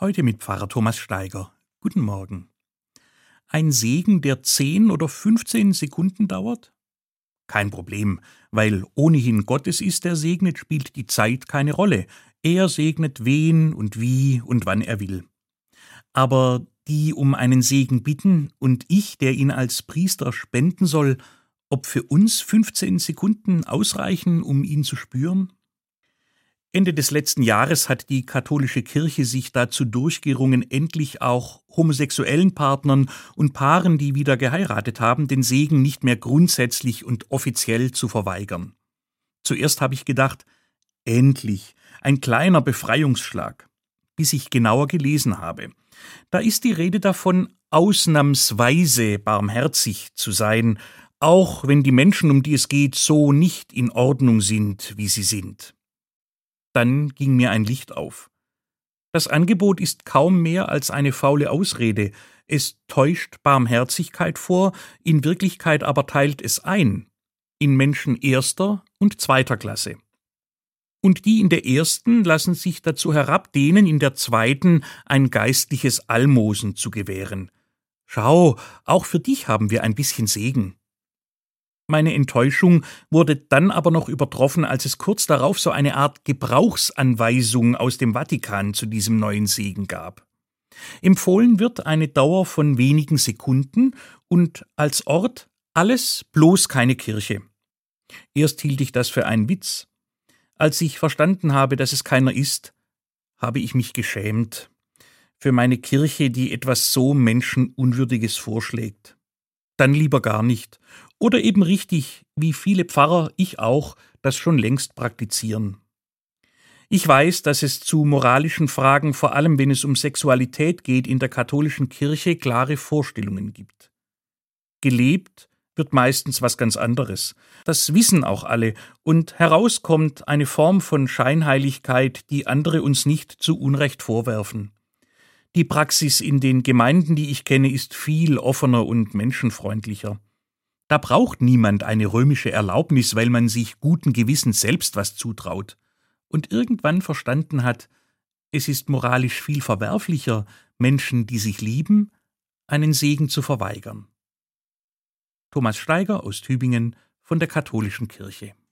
Heute mit Pfarrer Thomas Steiger. Guten Morgen. Ein Segen, der zehn oder fünfzehn Sekunden dauert? Kein Problem, weil ohnehin Gottes ist, der segnet, spielt die Zeit keine Rolle. Er segnet wen und wie und wann er will. Aber die um einen Segen bitten und ich, der ihn als Priester spenden soll, ob für uns 15 Sekunden ausreichen, um ihn zu spüren? Ende des letzten Jahres hat die katholische Kirche sich dazu durchgerungen, endlich auch homosexuellen Partnern und Paaren, die wieder geheiratet haben, den Segen nicht mehr grundsätzlich und offiziell zu verweigern. Zuerst habe ich gedacht, endlich, ein kleiner Befreiungsschlag, bis ich genauer gelesen habe. Da ist die Rede davon, ausnahmsweise barmherzig zu sein, auch wenn die Menschen, um die es geht, so nicht in Ordnung sind, wie sie sind. Dann ging mir ein Licht auf. Das Angebot ist kaum mehr als eine faule Ausrede, es täuscht Barmherzigkeit vor, in Wirklichkeit aber teilt es ein, in Menschen erster und zweiter Klasse. Und die in der ersten lassen sich dazu herab, denen in der zweiten ein geistliches Almosen zu gewähren. Schau, auch für dich haben wir ein bisschen Segen. Meine Enttäuschung wurde dann aber noch übertroffen, als es kurz darauf so eine Art Gebrauchsanweisung aus dem Vatikan zu diesem neuen Segen gab. Empfohlen wird eine Dauer von wenigen Sekunden und als Ort alles bloß keine Kirche. Erst hielt ich das für einen Witz. Als ich verstanden habe, dass es keiner ist, habe ich mich geschämt für meine Kirche, die etwas so Menschenunwürdiges vorschlägt. Dann lieber gar nicht oder eben richtig, wie viele Pfarrer, ich auch, das schon längst praktizieren. Ich weiß, dass es zu moralischen Fragen, vor allem wenn es um Sexualität geht, in der katholischen Kirche klare Vorstellungen gibt. Gelebt wird meistens was ganz anderes. Das wissen auch alle, und herauskommt eine Form von Scheinheiligkeit, die andere uns nicht zu Unrecht vorwerfen. Die Praxis in den Gemeinden, die ich kenne, ist viel offener und menschenfreundlicher. Da braucht niemand eine römische Erlaubnis, weil man sich guten Gewissens selbst was zutraut und irgendwann verstanden hat, es ist moralisch viel verwerflicher, Menschen, die sich lieben, einen Segen zu verweigern. Thomas Steiger aus Tübingen von der Katholischen Kirche